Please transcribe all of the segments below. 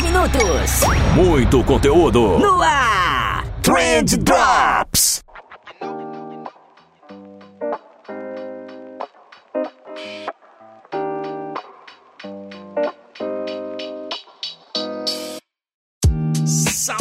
minutos. Muito conteúdo. No ar. Trend Drops.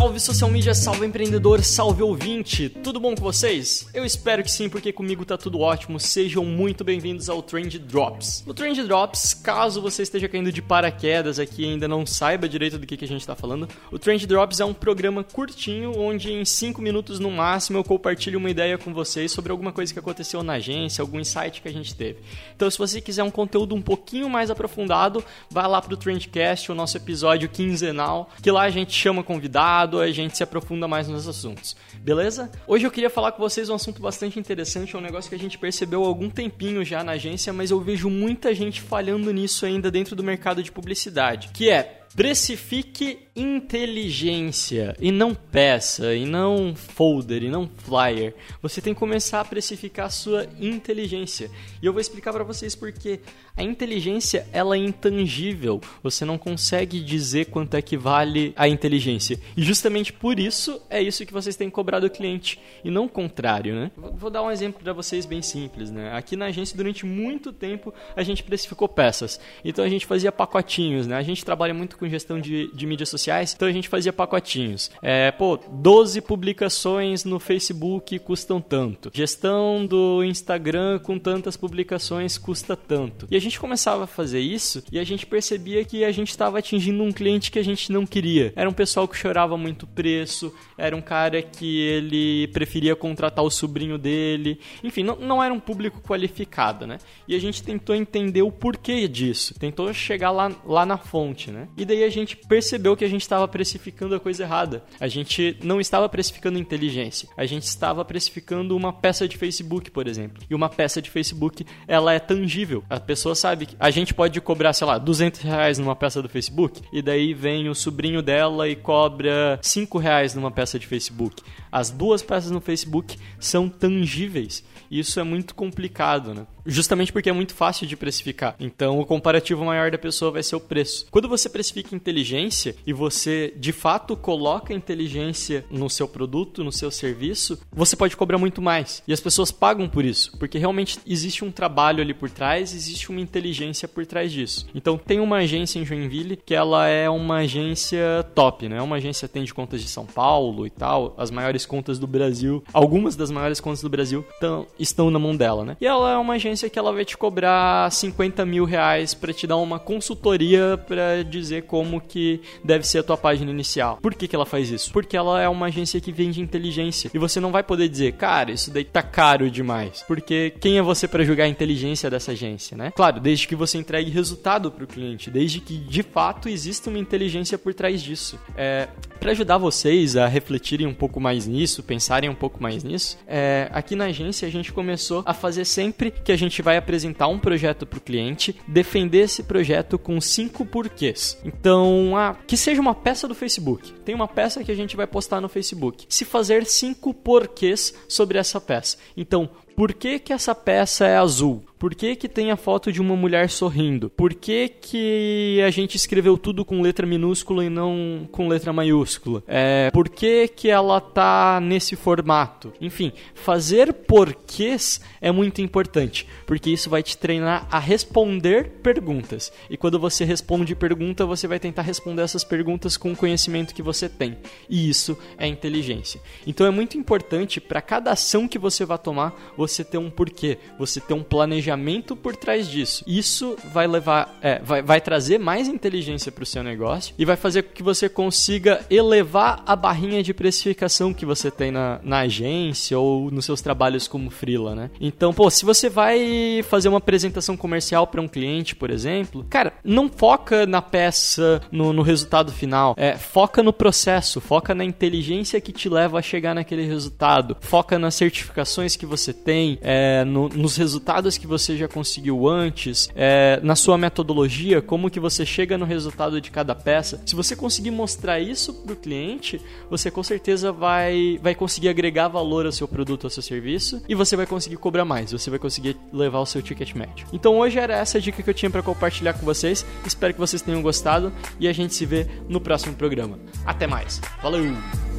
Salve social media, salve empreendedor, salve ouvinte, tudo bom com vocês? Eu espero que sim, porque comigo tá tudo ótimo. Sejam muito bem-vindos ao Trend Drops. No Trend Drops, caso você esteja caindo de paraquedas aqui e ainda não saiba direito do que, que a gente tá falando, o Trend Drops é um programa curtinho onde em 5 minutos no máximo eu compartilho uma ideia com vocês sobre alguma coisa que aconteceu na agência, algum insight que a gente teve. Então, se você quiser um conteúdo um pouquinho mais aprofundado, vai lá pro Trendcast, o nosso episódio quinzenal, que lá a gente chama convidados a gente se aprofunda mais nos assuntos. Beleza? Hoje eu queria falar com vocês um assunto bastante interessante, é um negócio que a gente percebeu há algum tempinho já na agência, mas eu vejo muita gente falhando nisso ainda dentro do mercado de publicidade, que é Precifique inteligência e não peça, e não folder, e não flyer. Você tem que começar a precificar a sua inteligência. E eu vou explicar para vocês porque a inteligência ela é intangível. Você não consegue dizer quanto é que vale a inteligência. E justamente por isso é isso que vocês têm que cobrar do cliente e não o contrário, né? Vou dar um exemplo para vocês bem simples, né? Aqui na agência durante muito tempo a gente precificou peças. Então a gente fazia pacotinhos, né? A gente trabalha muito com gestão de, de mídias sociais, então a gente fazia pacotinhos. É, pô, 12 publicações no Facebook custam tanto. Gestão do Instagram com tantas publicações custa tanto. E a gente começava a fazer isso e a gente percebia que a gente estava atingindo um cliente que a gente não queria. Era um pessoal que chorava muito preço, era um cara que ele preferia contratar o sobrinho dele. Enfim, não, não era um público qualificado, né? E a gente tentou entender o porquê disso, tentou chegar lá, lá na fonte, né? E daí a gente percebeu que a gente estava precificando a coisa errada. A gente não estava precificando inteligência. A gente estava precificando uma peça de Facebook, por exemplo. E uma peça de Facebook, ela é tangível. A pessoa sabe que a gente pode cobrar, sei lá, 200 reais numa peça do Facebook. E daí vem o sobrinho dela e cobra 5 reais numa peça de Facebook. As duas peças no Facebook são tangíveis. Isso é muito complicado, né? Justamente porque é muito fácil de precificar. Então, o comparativo maior da pessoa vai ser o preço. Quando você precifica inteligência e você de fato coloca inteligência no seu produto, no seu serviço, você pode cobrar muito mais. E as pessoas pagam por isso, porque realmente existe um trabalho ali por trás, existe uma inteligência por trás disso. Então, tem uma agência em Joinville que ela é uma agência top, né? Uma agência atende contas de São Paulo e tal, as maiores contas do Brasil, algumas das maiores contas do Brasil tão, estão na mão dela, né? E ela é uma agência agência que ela vai te cobrar 50 mil reais para te dar uma consultoria para dizer como que deve ser a tua página inicial. Por que, que ela faz isso? Porque ela é uma agência que vende inteligência. E você não vai poder dizer, cara, isso daí tá caro demais. Porque quem é você para julgar a inteligência dessa agência, né? Claro, desde que você entregue resultado para o cliente, desde que de fato exista uma inteligência por trás disso. É, para ajudar vocês a refletirem um pouco mais nisso, pensarem um pouco mais nisso, é, aqui na agência a gente começou a fazer sempre que a gente vai apresentar um projeto para o cliente, defender esse projeto com cinco porquês. Então, ah, que seja uma peça do Facebook. Tem uma peça que a gente vai postar no Facebook. Se fazer cinco porquês sobre essa peça. Então, por que, que essa peça é azul? Por que, que tem a foto de uma mulher sorrindo? Por que, que a gente escreveu tudo com letra minúscula e não com letra maiúscula? É, por que, que ela tá nesse formato? Enfim, fazer porquês é muito importante, porque isso vai te treinar a responder perguntas. E quando você responde pergunta, você vai tentar responder essas perguntas com o conhecimento que você tem. E isso é inteligência. Então é muito importante para cada ação que você vai tomar, você ter um porquê, você ter um planejamento planejamento por trás disso. Isso vai levar, é, vai, vai trazer mais inteligência para o seu negócio e vai fazer com que você consiga elevar a barrinha de precificação que você tem na, na agência ou nos seus trabalhos como freela, né? Então, pô, se você vai fazer uma apresentação comercial para um cliente, por exemplo, cara, não foca na peça, no, no resultado final. É, foca no processo, foca na inteligência que te leva a chegar naquele resultado, foca nas certificações que você tem, é, no, nos resultados que você você já conseguiu antes, é, na sua metodologia, como que você chega no resultado de cada peça. Se você conseguir mostrar isso para o cliente, você com certeza vai, vai conseguir agregar valor ao seu produto, ao seu serviço e você vai conseguir cobrar mais, você vai conseguir levar o seu ticket médio. Então hoje era essa dica que eu tinha para compartilhar com vocês. Espero que vocês tenham gostado e a gente se vê no próximo programa. Até mais. Valeu!